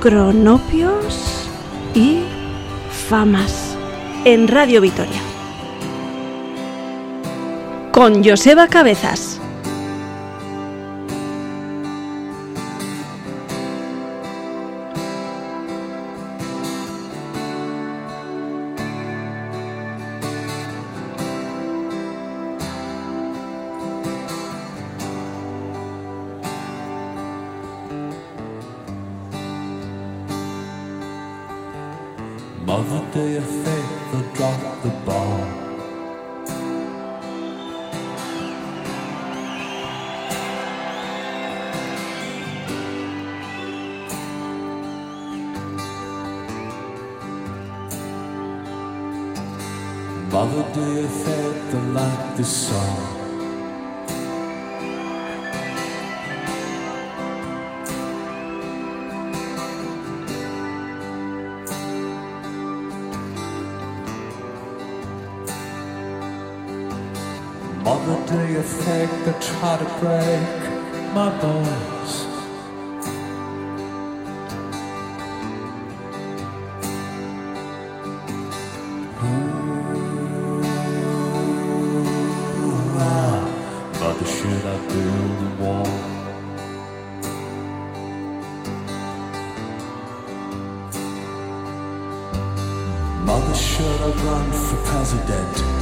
cronopios y famas en Radio Vitoria. Con Joseba Cabezas. run for president.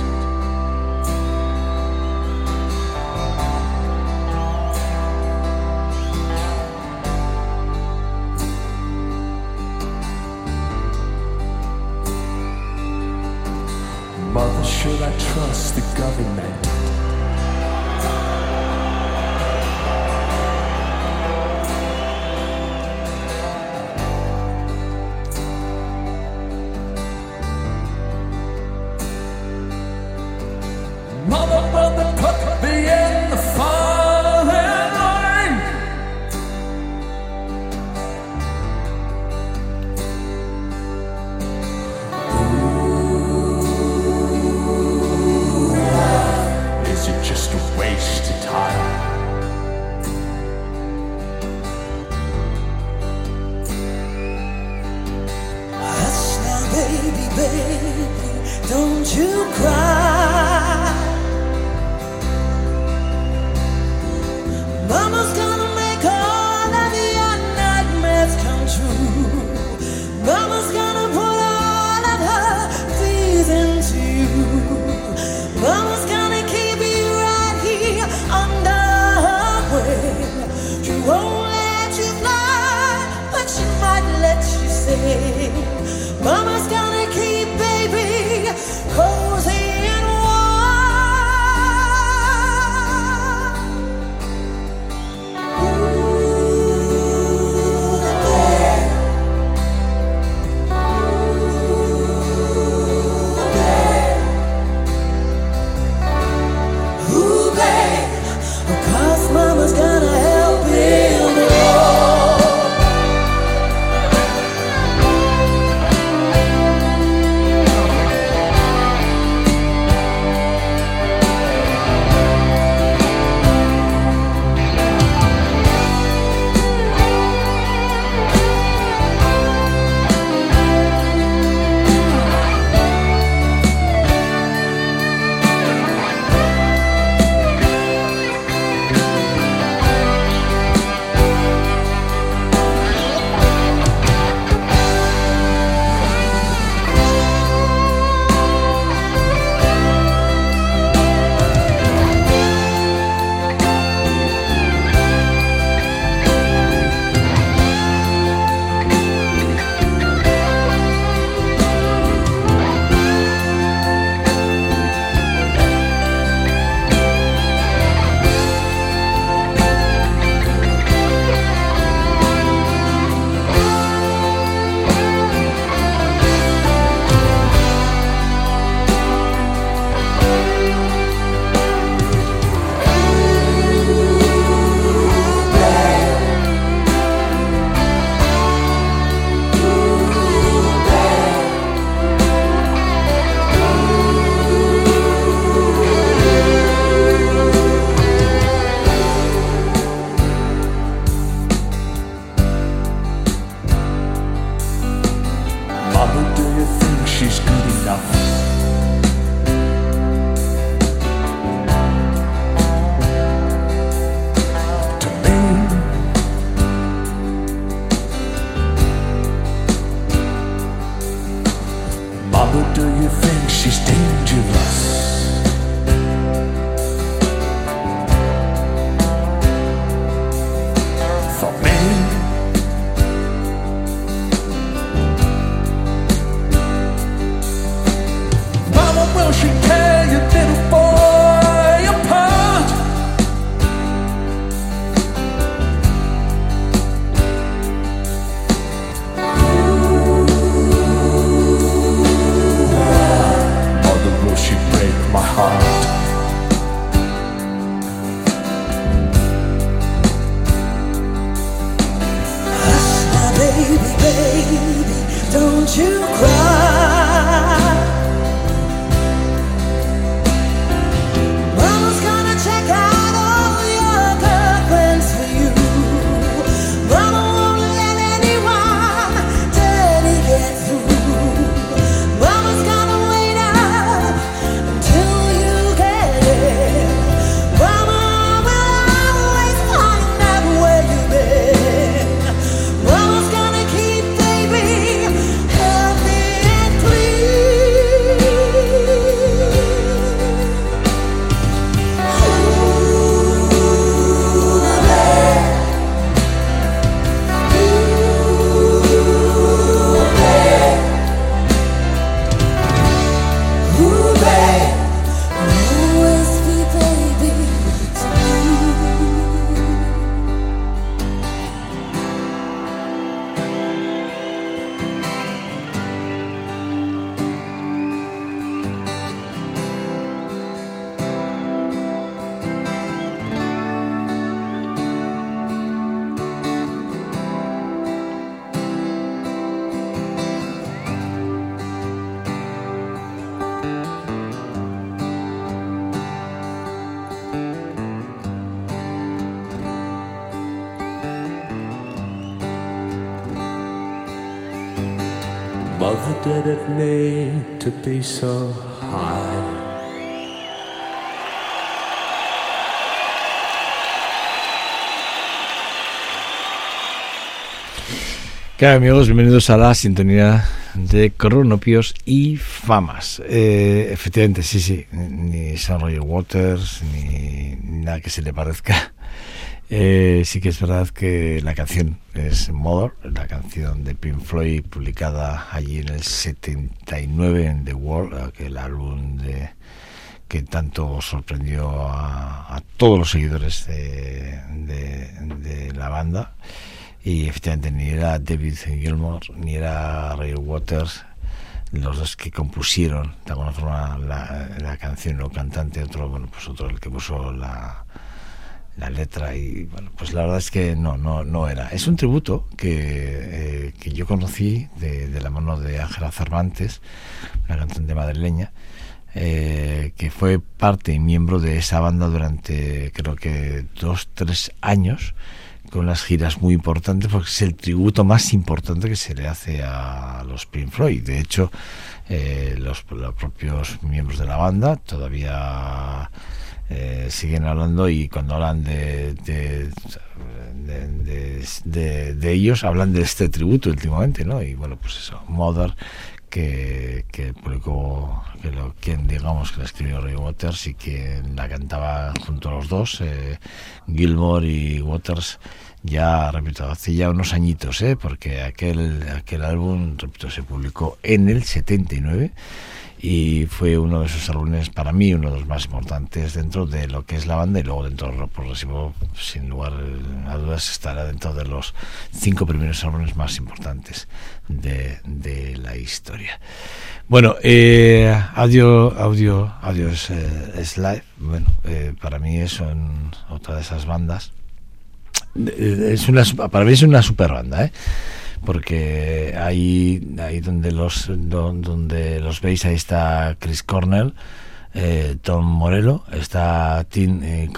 Did it need to be so high? ¿Qué amigos? Bienvenidos a la sintonía de cronopios y famas. Eh, efectivamente, sí, sí, ni San Roger Waters, ni nada que se le parezca. Eh, sí que es verdad que la canción es Mother, la canción de Pink Floyd publicada allí en el 79 en The World, aquel álbum de, que tanto sorprendió a, a todos los seguidores de, la banda. Y efectivamente ni era David Gilmour ni era Ray Waters los dos que compusieron de alguna forma la, la canción o cantante, otro, bueno, pues otro el que puso la, la letra y bueno, pues la verdad es que no, no, no era. Es un tributo que, eh, que yo conocí de, de la mano de Ángela Cervantes, una cantante madrileña, eh, que fue parte y miembro de esa banda durante creo que dos, tres años con unas giras muy importantes porque es el tributo más importante que se le hace a los Pink Floyd. De hecho, eh, los, los propios miembros de la banda todavía eh, siguen hablando y cuando hablan de, de, ellos hablan de este tributo últimamente, ¿no? Y bueno, pues eso, Mother que, que publicó, que lo, quien digamos que la escribió Ray Waters y quien la cantaba junto a los dos, eh, Gilmore y Waters, ya, repito, hace ya unos añitos, ¿eh? porque aquel, aquel álbum, repito, se publicó en el 79 y fue uno de esos álbumes para mí uno de los más importantes dentro de lo que es la banda y luego dentro del rock progresivo sin lugar a dudas estará dentro de los cinco primeros álbumes más importantes de, de la historia bueno eh, audio audio audio eh, live bueno eh, para mí es un- otra de esas bandas es una para mí es una super banda ¿eh? porque ahí ahí donde los do- donde los veis ahí está Chris Cornell eh, Tom Morello está Tim eh,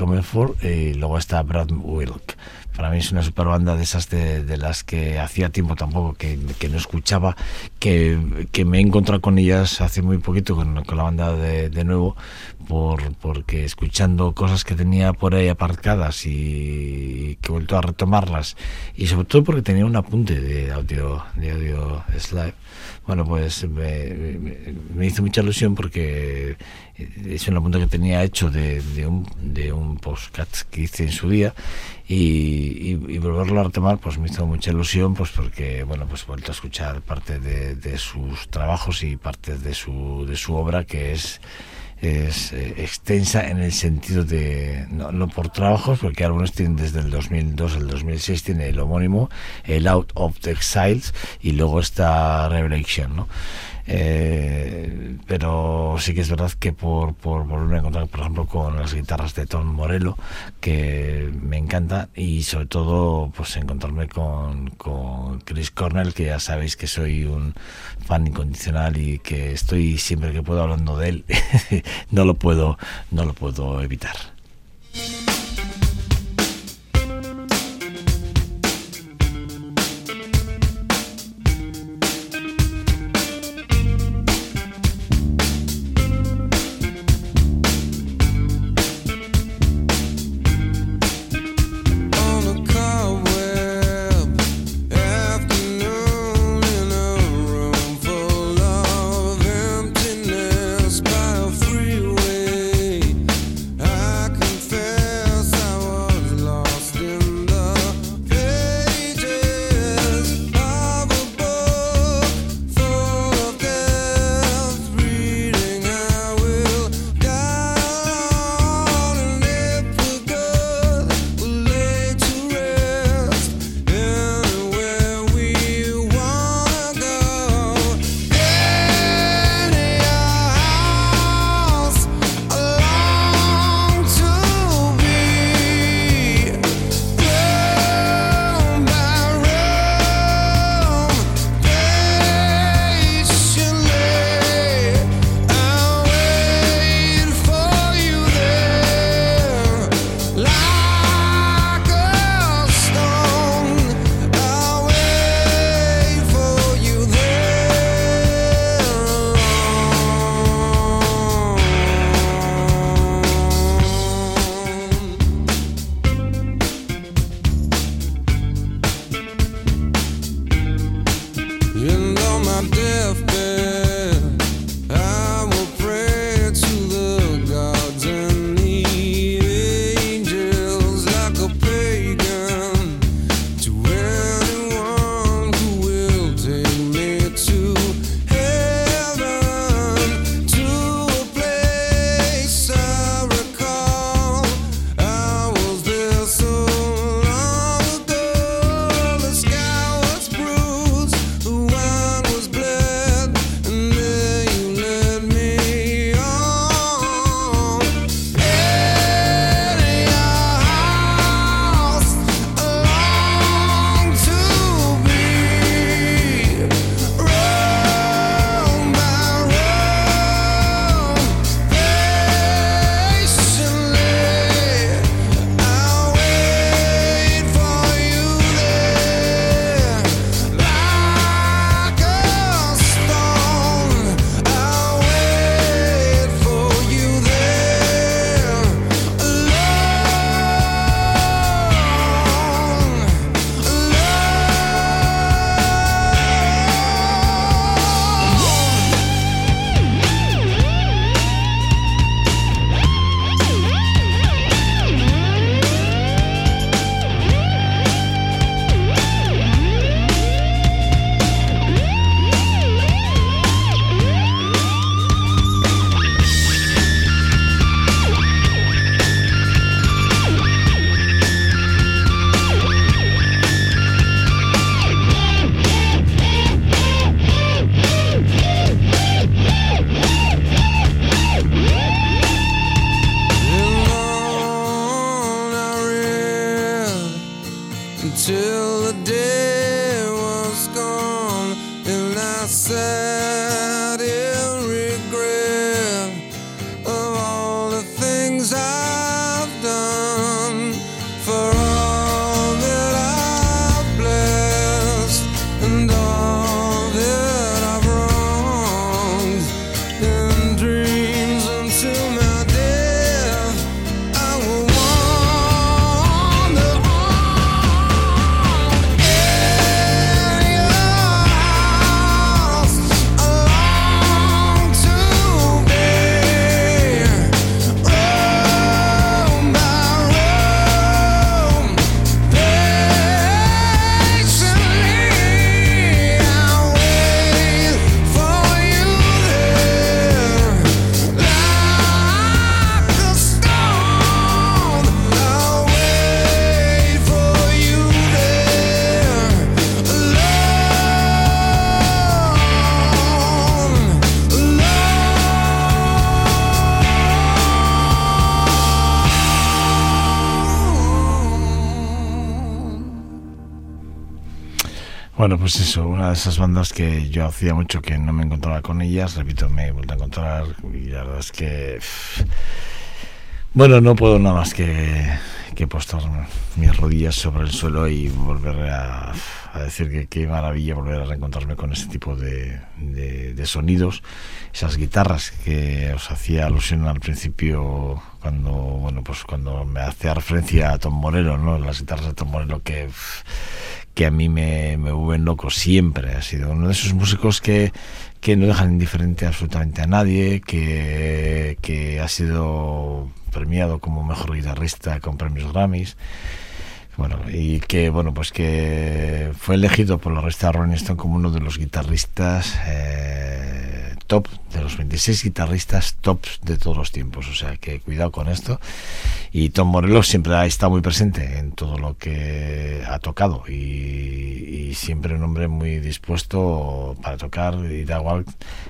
y luego está Brad Wilk para mí es una super banda de esas de, de las que hacía tiempo tampoco que, que no escuchaba, que, que, me he encontrado con ellas hace muy poquito con, con la banda de, de nuevo, por, porque escuchando cosas que tenía por ahí aparcadas y que he vuelto a retomarlas, y sobre todo porque tenía un apunte de audio, de audio slide. Bueno, pues me, me, hizo mucha ilusión porque es una punta que tenía hecho de, de, un, de un postcat que hice en su día y, y, y, volverlo a retomar pues me hizo mucha ilusión pues porque bueno pues he vuelto a escuchar parte de, de sus trabajos y parte de su, de su obra que es es eh, extensa en el sentido de, no, no, por trabajos, porque algunos tienen desde el 2002 al 2006, tiene el homónimo, el Out of the Exiles, y luego está Revelation, ¿no? Eh, pero sí que es verdad que por, por volverme a encontrar, por ejemplo, con las guitarras de Tom Morello, que me encanta, y sobre todo, pues encontrarme con, con Chris Cornell, que ya sabéis que soy un fan incondicional y que estoy siempre que puedo hablando de él, no lo puedo, no lo puedo evitar. Bueno, pues eso, una de esas bandas que yo hacía mucho que no me encontraba con ellas, repito, me he vuelto a encontrar y la verdad es que... Bueno, no puedo nada más que, que postar mis rodillas sobre el suelo y volver a, decir que qué maravilla volver a reencontrarme con ese tipo de, de, sonidos, esas guitarras que os hacía alusión al principio cuando, bueno, pues cuando me hacía referencia a Tom Morello, ¿no? Las guitarras de Tom Morello que que a mí me, me vuelven loco siempre. Ha sido uno de esos músicos que, que no dejan indiferente absolutamente a nadie, que, que ha sido premiado como mejor guitarrista con premios Grammys. Bueno, y que bueno, pues que fue elegido por la revista Rolling Stone como uno de los guitarristas eh, top, de los 26 guitarristas tops de todos los tiempos. O sea que cuidado con esto. Y Tom Morello siempre ha estado muy presente en todo lo que ha tocado y, siempre un hombre muy dispuesto para tocar y da igual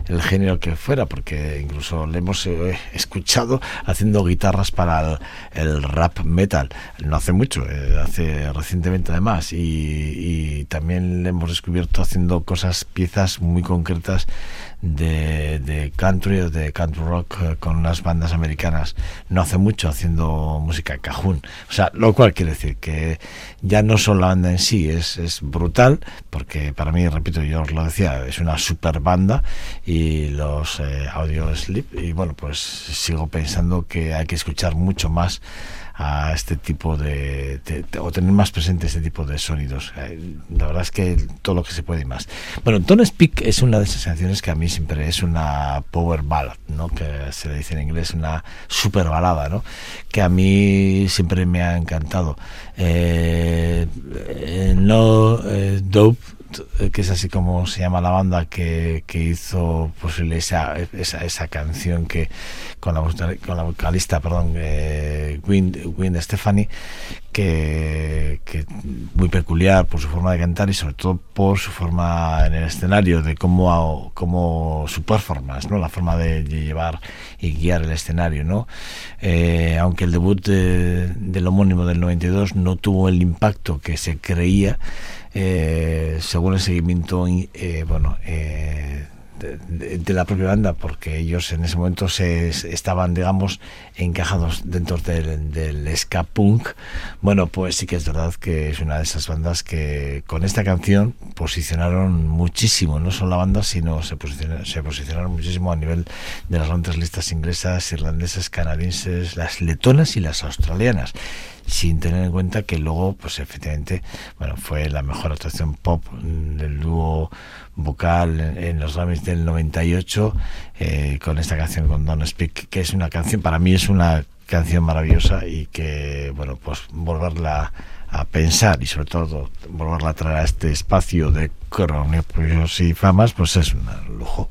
el género que fuera, porque incluso le hemos eh, escuchado haciendo guitarras para el, el, rap metal. No hace mucho, eh, hace recientemente además, y, y también le hemos descubierto haciendo cosas, piezas muy concretas de, country o de country rock eh, con unas bandas americanas no hace mucho haciendo música cajún. O sea, lo cual quiere decir que ya no solo la banda en sí es, es brutal, porque para mí, repito, yo os lo decía, es una super banda y los eh, audio sleep y bueno, pues sigo pensando que hay que escuchar mucho más a este tipo de, de, de, o tener más presente este tipo de sonidos. Eh, la verdad es que todo lo que se puede y más. Bueno, Don't Speak es una de esas canciones que a mí siempre es una power ballad, ¿no? Que se le dice en inglés una super balada, ¿no? Que a mí siempre me ha encantado. Eh, eh, no Dope que es así como se llama la banda que, que hizo posible esa, esa, esa canción que con la, con la vocalista perdón eh, Gwen, Gwen Stefani que, que, muy peculiar por su forma de cantar y sobre todo por su forma en el escenario de cómo, cómo su performance no la forma de llevar y guiar el escenario no eh, aunque el debut de, del homónimo del 92 no tuvo el impacto que se creía eh, según el seguimiento eh, bueno eh, de, la propia banda porque ellos en ese momento se estaban digamos encajados dentro del, del ska punk. Bueno pues sí que es verdad que es una de esas bandas que con esta canción posicionaron muchísimo no solo la banda sino se posicionaron, se posicionaron muchísimo a nivel de las grandes listas inglesas irlandesas canadienses las letonas y las australianas sin tener en cuenta que luego, pues efectivamente, bueno, fue la mejor actuación pop del dúo vocal en, los Grammys del 98 eh, con esta canción con Don't Speak, que es una canción, para mí es una canción maravillosa y que, bueno, pues volverla a pensar y sobre todo volverla a traer a este espacio de cronopios y famas, pues es un lujo.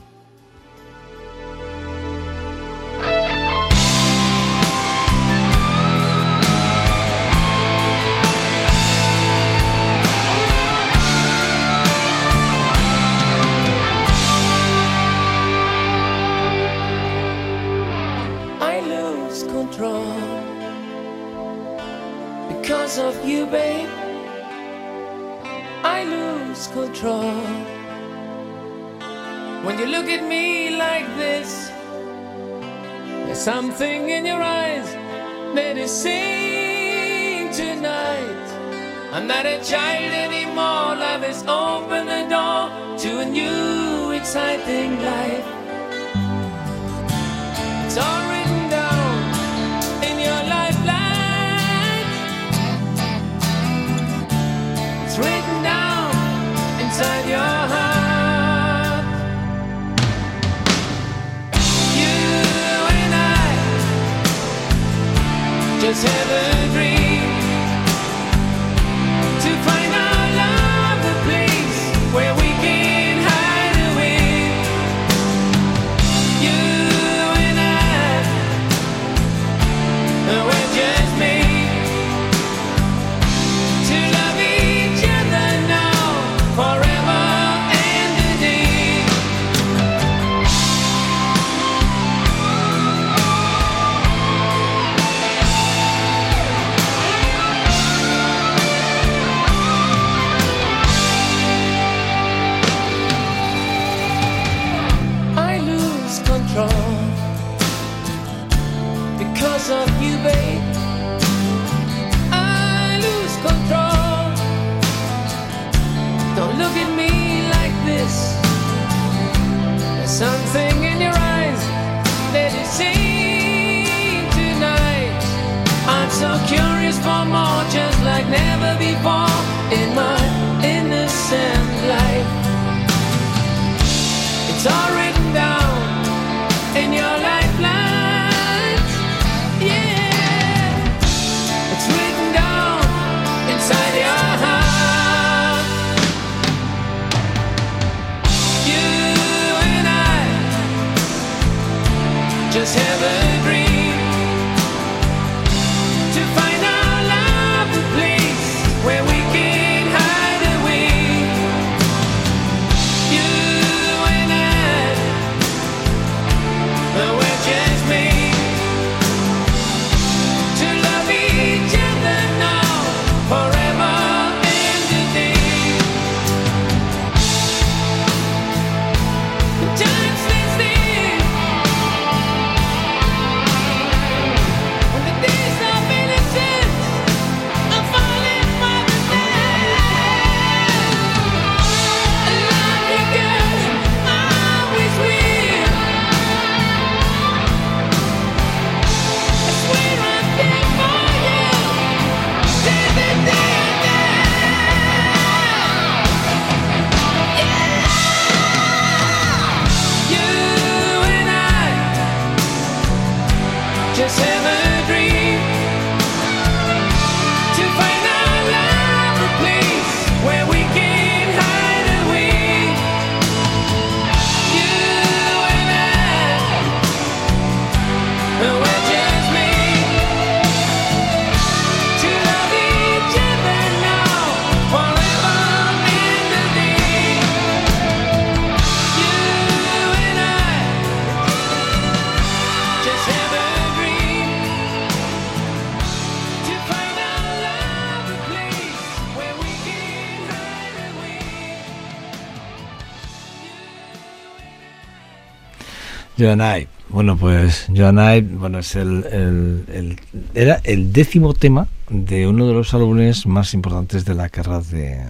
Joan Ive. Bueno, pues Joan Ive, bueno, es el, era el décimo tema de uno de los álbumes más importantes de la carrera de,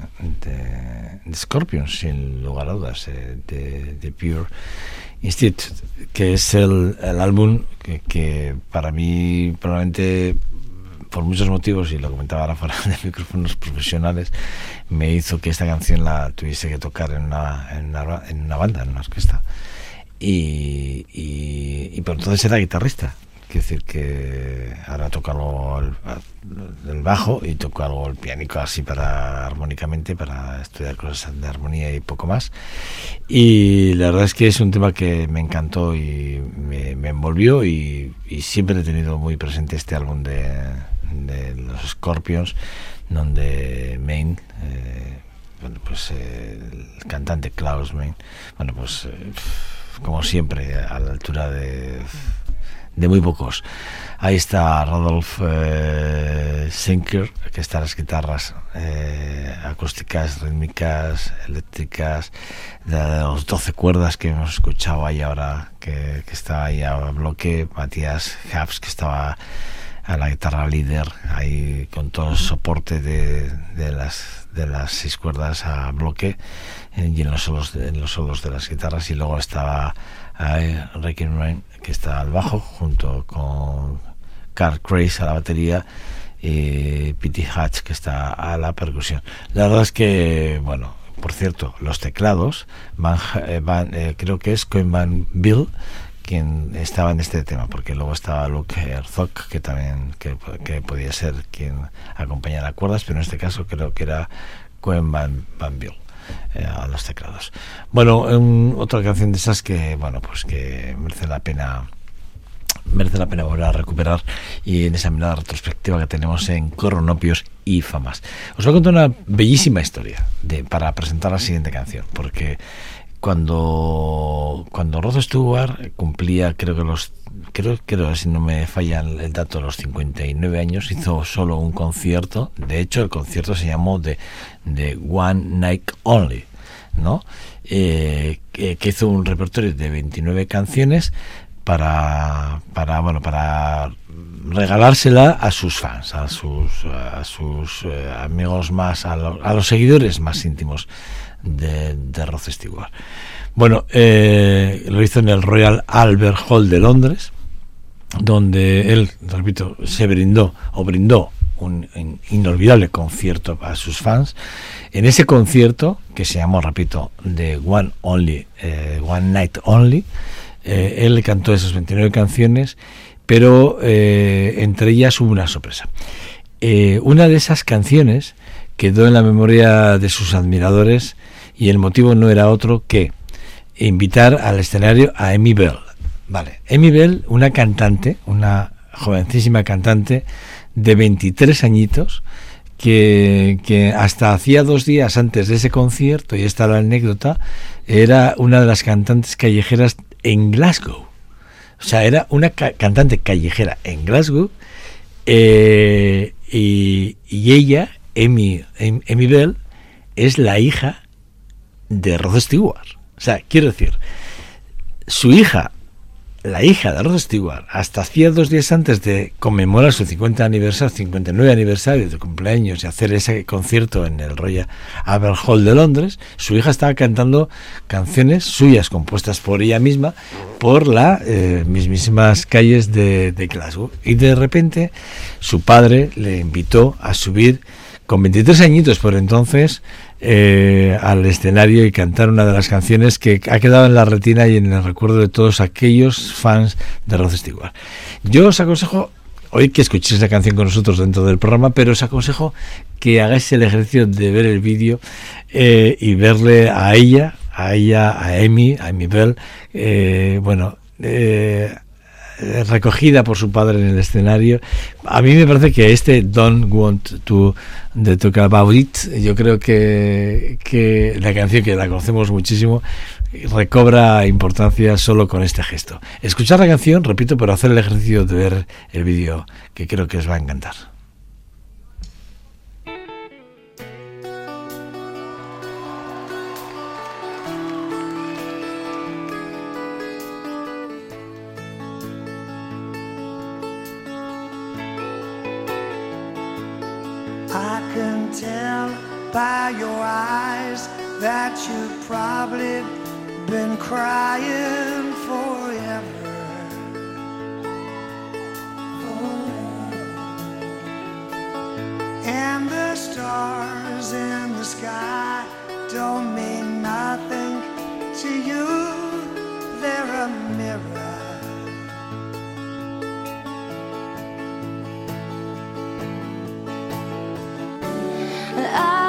de, Scorpions, sin lugar a dudas, eh, de, de Pure Institute, que es el, el álbum que, para mí probablemente por muchos motivos, y lo comentaba ahora fuera de micrófonos profesionales, me hizo que esta canción la tuviese que tocar en una, en una, en una banda, en una orquesta y, y, y por entonces era guitarrista. Quiero decir que ahora toca algo el, el, bajo y toco algo el piánico así para armónicamente, para estudiar cosas de armonía y poco más. Y la verdad es que es un tema que me encantó y me, me envolvió y, y, siempre he tenido muy presente este álbum de, de los Scorpions, donde Main... Eh, bueno, pues eh, el cantante Klaus Main, bueno, pues eh, como siempre, a la altura de, de muy pocos. Ahí está Rodolf eh, que está las guitarras eh, acústicas, rítmicas, eléctricas, de los 12 cuerdas que hemos escuchado ahí ahora, que, que está ahí a bloque, Matías Habs, que estaba a la guitarra líder, ahí con todo el soporte de, de las de las seis cuerdas a bloque eh, y en los solos en los solos de las guitarras. Y luego estaba eh, Ricky Rain que está al bajo junto con Carl Craze a la batería y Pete Hatch que está a la percusión. La verdad es que bueno por cierto los teclados van, eh, van eh, creo que es Coinman Bill quien estaba en este tema, porque luego estaba Luke Herzog, que también que, que podía ser quien acompañara cuerdas, pero en este caso creo que era Cohen Van, Van Bill, eh, a los teclados. Bueno, un, otra canción de esas que, bueno, pues que merece la pena merece la pena volver a recuperar y en esa mirada retrospectiva que tenemos en Coronopios y Famas. Os voy a contar una bellísima historia de, para presentar la siguiente canción, porque cuando cuando Rod Stewart cumplía creo que los creo creo si no me falla el dato los 59 años hizo solo un concierto. De hecho el concierto se llamó The, The One Night Only no eh, que, hizo un repertorio de 29 canciones para para bueno para regalársela a sus fans a sus a sus eh, amigos más a, lo, a los seguidores más íntimos de, de. Bueno, eh, lo hizo en el Royal Albert Hall de Londres, donde él, repito, se brindó o brindó un, inolvidable concierto a sus fans. En ese concierto, que se llamó, repito, The One Only, eh, One Night Only, eh, él cantó esas 29 canciones, pero entre ellas hubo una sorpresa. Una de esas canciones quedó en la memoria de sus admiradores y el motivo no era otro que invitar al escenario a Amy Bell. Vale, Amy Bell, una cantante, una jovencísima cantante de 23 añitos, que, que, hasta hacía dos días antes de ese concierto, y esta la anécdota, era una de las cantantes callejeras en Glasgow. O sea, era una ca cantante callejera en Glasgow, eh, y, y, ella, Amy, Amy Bell, es la hija de Rod Stewart. O sea, quiero decir, su hija, la hija de Rod Stewart, hasta hacía dos días antes de conmemorar su 50 aniversario, 59 aniversario de cumpleaños y hacer ese concierto en el Royal Albert Hall de Londres, su hija estaba cantando canciones suyas compuestas por ella misma por las eh, mismísimas calles de, de Glasgow. Y de repente su padre le invitó a subir con 23 añitos por entonces eh, al escenario y cantar una de las canciones que ha quedado en la retina y en el recuerdo de todos aquellos fans de Rod Stewart. Yo os aconsejo hoy que escuchéis la canción con nosotros dentro del programa, pero os aconsejo que hagáis el ejercicio de ver el vídeo eh, y verle a ella, a ella, a Amy, a Amy Bell, eh, bueno, eh, recogida por su padre en el escenario. A mí me parece que este Don't Want to de Talk About It, yo creo que, que la canción que la conocemos muchísimo recobra importancia solo con este gesto. Escuchar la canción, repito, pero hacer el ejercicio de ver el vídeo que creo que os va a encantar. that you've probably been crying forever. Oh. And the stars in the sky don't mean nothing to you, they're a mirror. I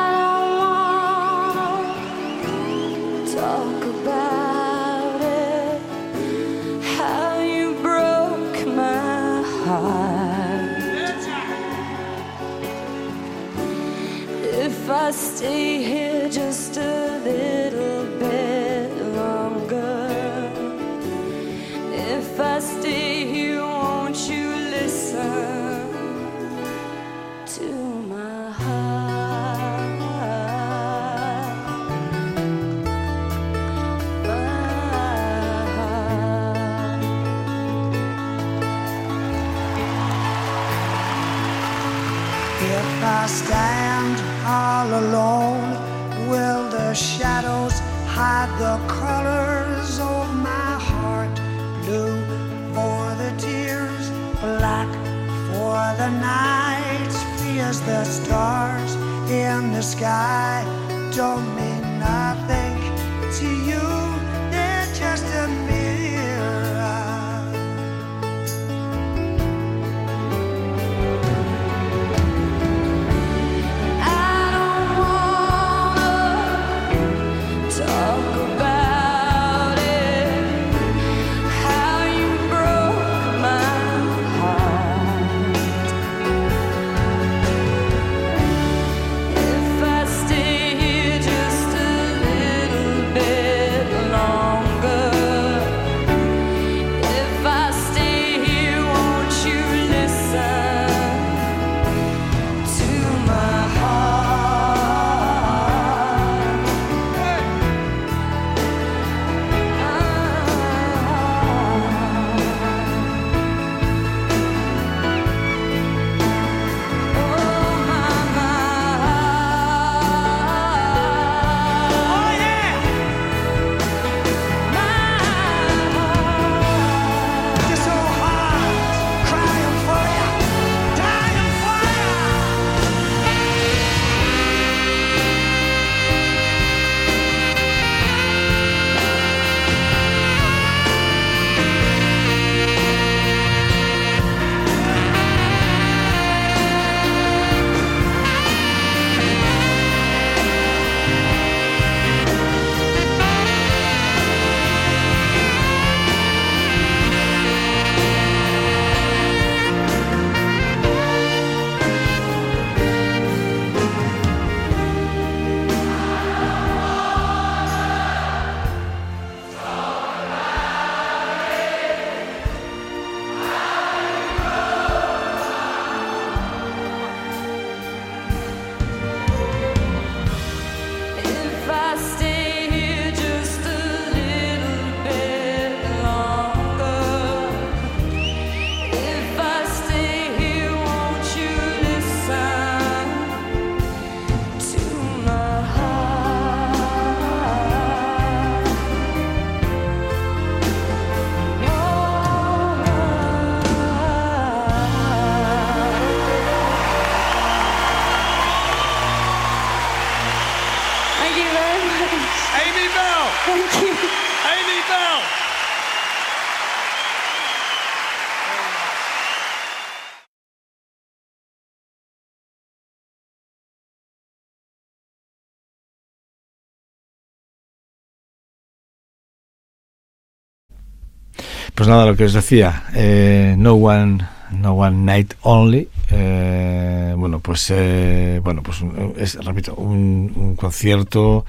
Pues nada, lo que os decía, eh, No One, No One Night Only. eh, bueno, pues eh, bueno, pues es, repito, un, un concierto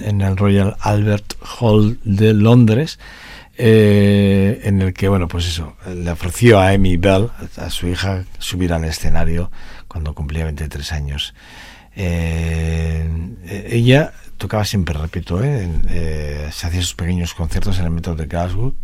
en el Royal Albert Hall de Londres. en el que, bueno, pues eso, le ofreció a Amy Bell, a su hija, subir al escenario cuando cumplía 23 años. Eh, ella tocaba siempre, repito, se hacía sus pequeños conciertos en el metro de Glasgow,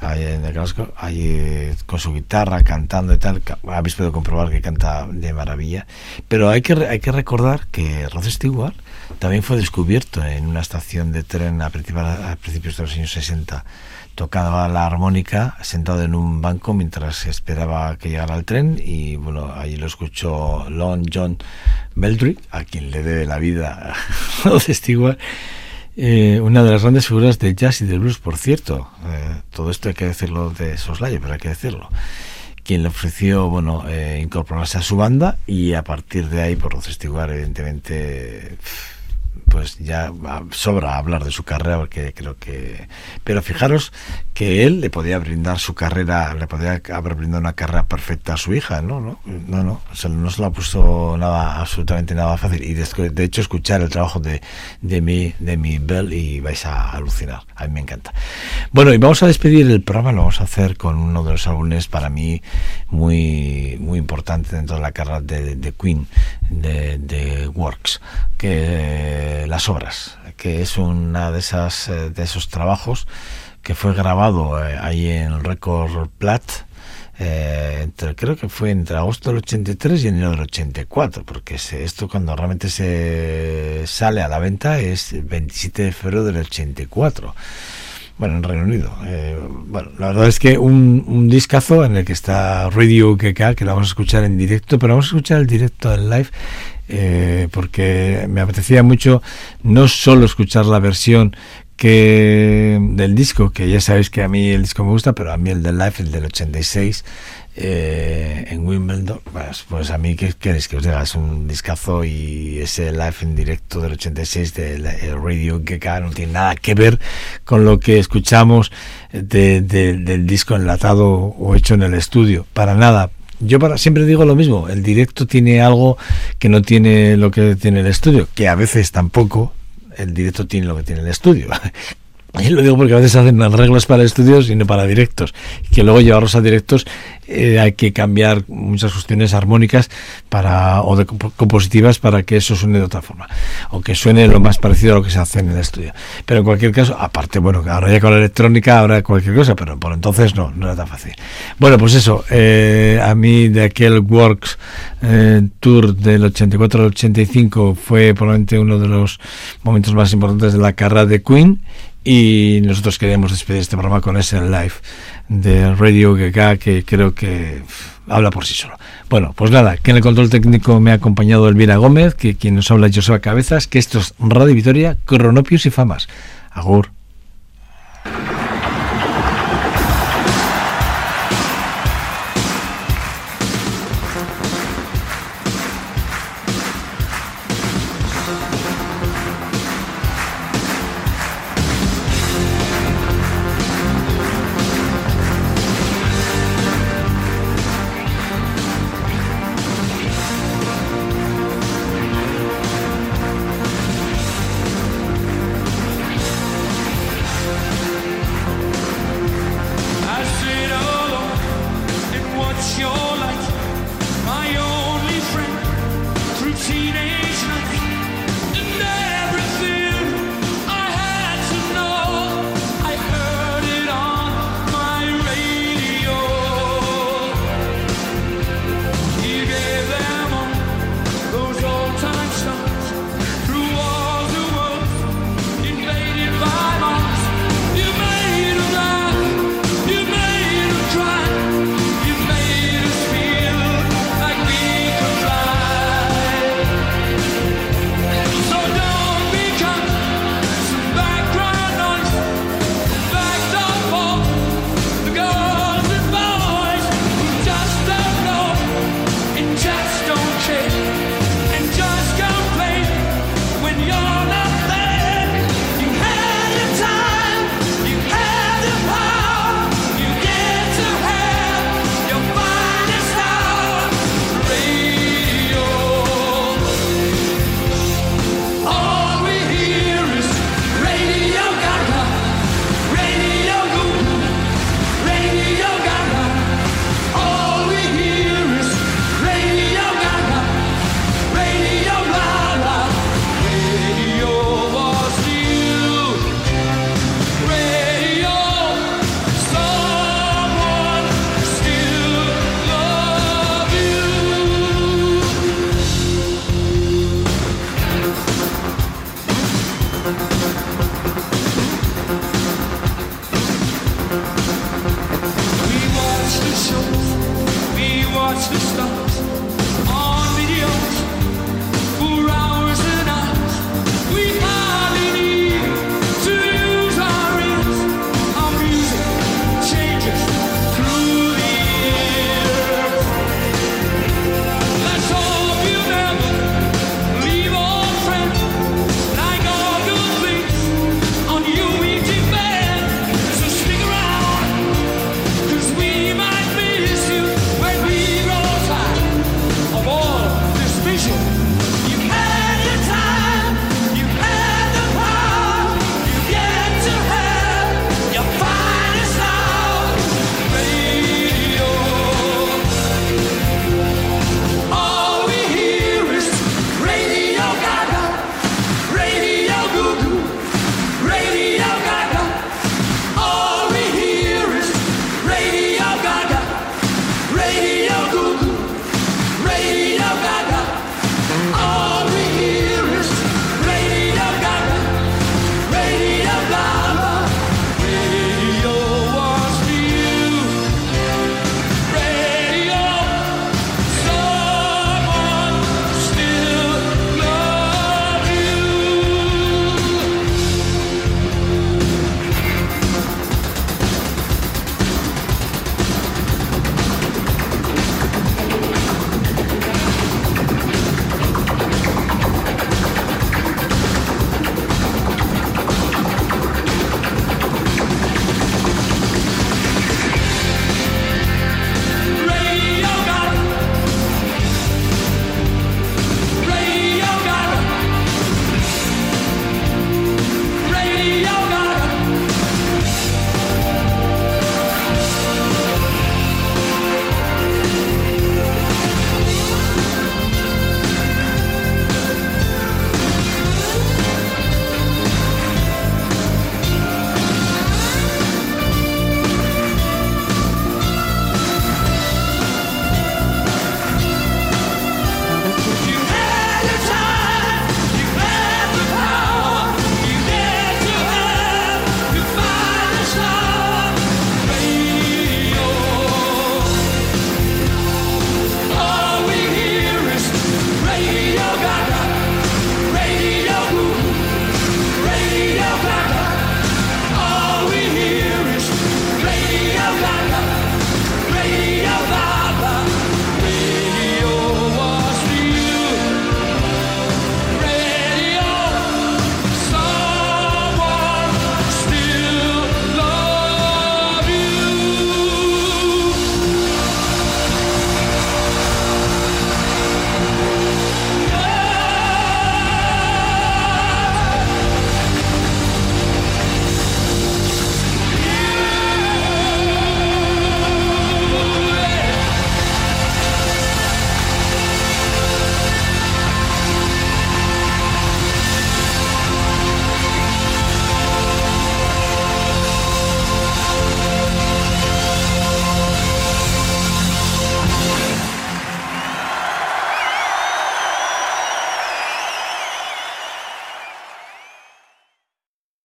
ahí en el Glasgow, ahí eh, con su guitarra, cantando y tal. Habéis podido comprobar que canta de maravilla. Pero hay que, hay que recordar que Rod Stewart también fue descubierto en una estación de tren a principios, a principios de los años 60. Tocaba la armónica sentado en un banco mientras esperaba que llegara el tren y bueno, allí lo escuchó Lon John Meldrick, a quien le debe la vida Rod Stewart. Eh, una de las grandes figuras del jazz y del blues, por cierto. Eh, todo esto hay que decirlo de Soslayo, pero hay que decirlo. Quien le ofreció, bueno, eh, incorporarse a su banda y a partir de ahí, por Stewart, evidentemente, pues ya sobra hablar de su carrera porque creo que pero fijaros que él le podía brindar su carrera le podía haber brindado una carrera perfecta a su hija no no no no o sea, no se la puso nada absolutamente nada fácil. Y de, de hecho escuchar el trabajo de de mi de mi Bell y vais a alucinar. A mí me encanta. Bueno y vamos a despedir el programa. Lo vamos a hacer con uno de los álbumes para mí muy muy importante dentro de la carrera de, de Queen de, Works que las obras que es una de esas eh, de esos trabajos que fue grabado eh, ahí en Record Plat eh, creo que fue entre agosto del 83 y enero del 84, porque se, esto cuando realmente se sale a la venta es el 27 de febrero del 84 bueno, en Reino Unido. Eh, bueno, la verdad es que un, un discazo en el que está Radio GK, que lo vamos a escuchar en directo, pero vamos a escuchar el directo en live eh, porque me apetecía mucho no solo escuchar la versión que del disco, que ya sabéis que a mí el disco me gusta, pero a mí el del live, el del 86, eh, en Wimbledon, pues, pues, a mí, ¿qué queréis que os diga? Es un discazo y ese live en directo del 86 del Radio GK no tiene nada que ver con lo que escuchamos del disco enlatado o hecho en el estudio, para nada. Yo para, siempre digo lo mismo, el directo tiene algo que no tiene lo que tiene el estudio, que a veces tampoco el directo tiene lo que tiene el estudio. Y lo digo porque a veces hacen arreglos para estudios y no para directos. Que luego llevarlos a directos eh, hay que cambiar muchas cuestiones armónicas para o de compositivas para que eso suene de otra forma. O que suene lo más parecido a lo que se hace en el estudio. Pero en cualquier caso, aparte, bueno, ahora ya con la electrónica habrá cualquier cosa, pero por entonces no, no era tan fácil. Bueno, pues eso, eh, a mí de aquel Works eh, Tour del 84 al 85 fue probablemente uno de los momentos más importantes de la carrera de Queen y nosotros queremos despedir este programa con ese live de Radio GK que creo que habla por sí solo. Bueno, pues nada, que en el control técnico me ha acompañado Elvira Gómez, que quien nos habla es Joseba Cabezas, que esto es Radio Vitoria, Cronopios y Famas. Agur.